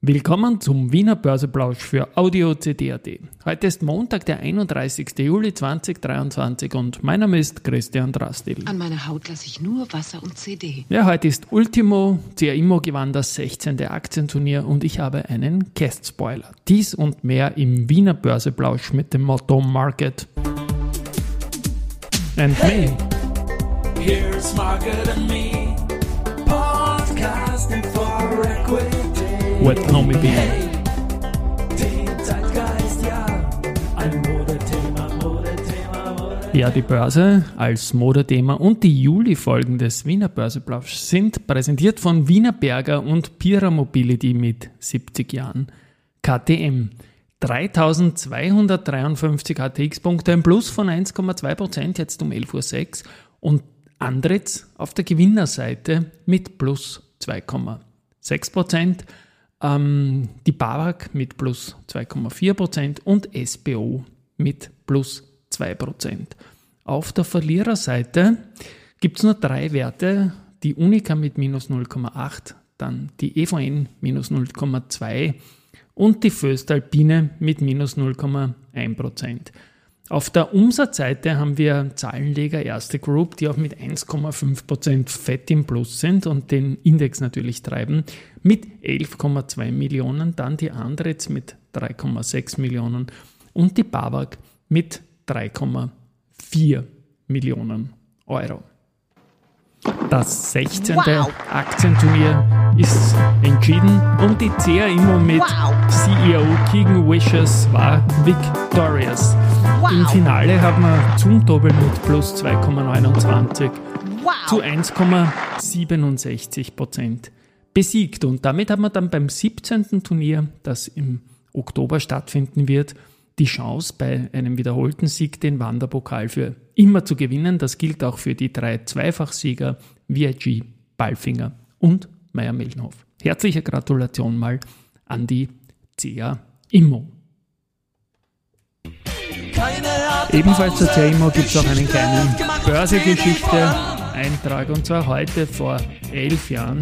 Willkommen zum Wiener Börseplausch für Audio CD.at. Heute ist Montag, der 31. Juli 2023 und mein Name ist Christian Drastil. An meiner Haut lasse ich nur Wasser und CD. Ja, heute ist Ultimo. CA Immo gewann das 16. Aktienturnier und ich habe einen Guest-Spoiler. Dies und mehr im Wiener Börseplausch mit dem Motto Market and hey, Me. Here's Market and Me. Podcasting for Equity. What Homie B. Hey, Zeitgeist, ja, ein Modethema, Modethema, Modethema. Ja, die Börse als Modethema und die Juli-Folgen des Wiener Börseplausch sind präsentiert von Wiener Berger und Pira Mobility mit 70 Jahren. KTM. 3253 ATX-Punkte, ein Plus von 1,2%, jetzt um 11.06 Uhr. Und Andritz auf der Gewinnerseite mit plus 2,6%. Ähm, die BAWAG mit plus 2,4% und SBO mit plus 2%. Auf der Verliererseite gibt es nur drei Werte, die Unica mit minus 0,8, dann die EVN minus 0,2 und die Föstalpine mit minus 0,1%. Auf der Umsatzseite haben wir Zahlenleger Erste Group, die auch mit 1,5% Fett im Plus sind und den Index natürlich treiben, mit 11,2 Millionen, dann die Andritz mit 3,6 Millionen und die Babak mit 3,4 Millionen Euro. Das 16. Wow. Aktienturnier ist entschieden und die CA Immo mit wow. CEO Keegan Wishes war victorious. Wow. Im Finale hat man zum Doppel mit plus 2,29 zu 1,67 Prozent besiegt. Und damit hat man dann beim 17. Turnier, das im Oktober stattfinden wird, die Chance, bei einem wiederholten Sieg den Wanderpokal für immer zu gewinnen. Das gilt auch für die drei Zweifachsieger VIG, Ballfinger und Meier-Mellenhof. Herzliche Gratulation mal an die CA Immo. Ebenfalls zur Immo gibt es auch einen kleinen Börsegeschichte-Eintrag und zwar heute vor elf Jahren.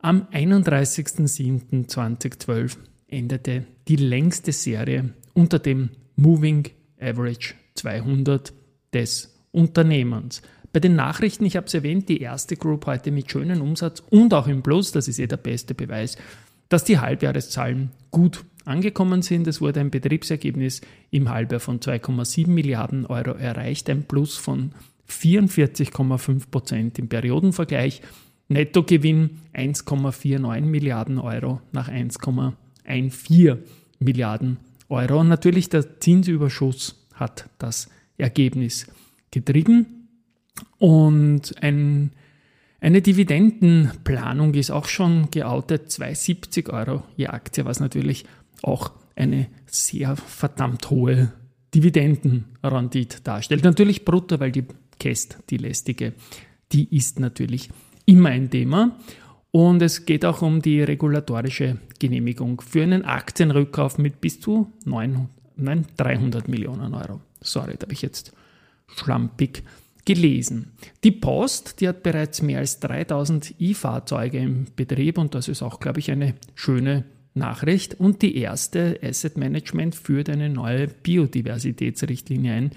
Am 31.07.2012 endete die längste Serie unter dem Moving Average 200 des Unternehmens. Bei den Nachrichten, ich habe es erwähnt, die erste Group heute mit schönem Umsatz und auch im Plus, das ist eh der beste Beweis, dass die Halbjahreszahlen gut angekommen sind. Es wurde ein Betriebsergebnis im Halbjahr von 2,7 Milliarden Euro erreicht, ein Plus von 44,5 Prozent im Periodenvergleich. Nettogewinn 1,49 Milliarden Euro nach 1,14 Milliarden Euro. Und natürlich der Zinsüberschuss hat das Ergebnis getrieben. Und ein, eine Dividendenplanung ist auch schon geoutet, 2,70 Euro je Aktie, was natürlich auch eine sehr verdammt hohe Dividendenrendite darstellt. Natürlich brutto, weil die Käst, die lästige, die ist natürlich immer ein Thema. Und es geht auch um die regulatorische Genehmigung für einen Aktienrückkauf mit bis zu 900, nein, 300 Millionen Euro. Sorry, da habe ich jetzt schlampig gelesen. Die Post, die hat bereits mehr als 3000 E-Fahrzeuge im Betrieb und das ist auch, glaube ich, eine schöne Nachricht. Und die erste Asset Management führt eine neue Biodiversitätsrichtlinie ein,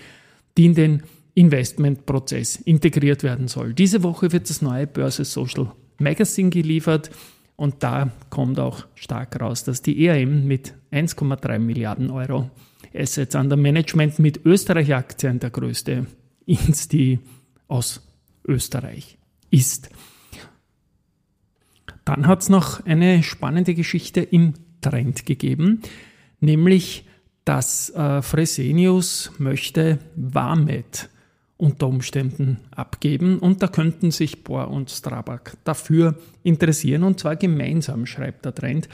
die in den Investmentprozess integriert werden soll. Diese Woche wird das neue Börse Social Magazine geliefert und da kommt auch stark raus, dass die ERM mit 1,3 Milliarden Euro Assets under Management mit Österreich-Aktien der größte Insti aus Österreich ist. Dann hat es noch eine spannende Geschichte im Trend gegeben, nämlich dass äh, Fresenius möchte Warmet unter Umständen abgeben und da könnten sich Bohr und Strabag dafür interessieren und zwar gemeinsam, schreibt der Trend.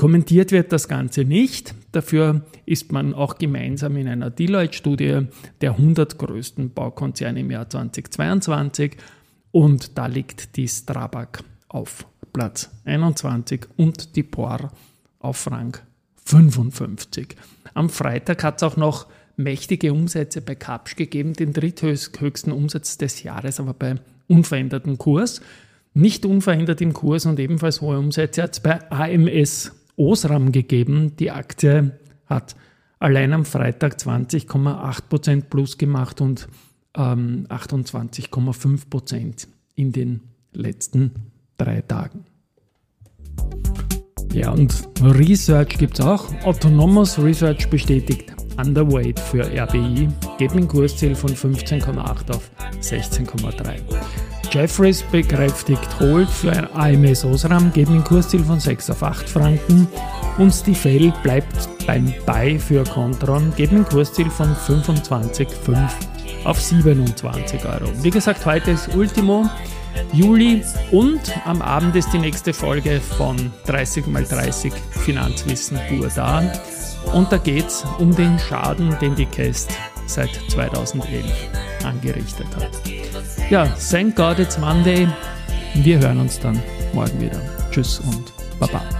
Kommentiert wird das Ganze nicht, dafür ist man auch gemeinsam in einer Deloitte-Studie der 100 größten Baukonzerne im Jahr 2022 und da liegt die Strabag auf Platz 21 und die Bohr auf Rang 55. Am Freitag hat es auch noch mächtige Umsätze bei Kapsch gegeben, den dritthöchsten Umsatz des Jahres, aber bei unverändertem Kurs. Nicht unverändert im Kurs und ebenfalls hohe Umsätze hat es bei AMS Osram gegeben. Die Aktie hat allein am Freitag 20,8% plus gemacht und ähm, 28,5% in den letzten drei Tagen. Ja, und Research gibt es auch. Autonomous Research bestätigt Underweight für RBI, geht mit Kursziel von 15,8 auf 16,3. Jeffries bekräftigt Hold für ein AMS Osram, geht mit Kursziel von 6 auf 8 Franken. Und Stifel bleibt beim Buy für Contron, geht mit Kursziel von 25,5 auf 27 Euro. Wie gesagt, heute ist Ultimo. Juli und am Abend ist die nächste Folge von 30x30 Finanzwissen pur da. Und da geht es um den Schaden, den die Cast seit 2011 angerichtet hat. Ja, thank God it's Monday. Wir hören uns dann morgen wieder. Tschüss und Baba.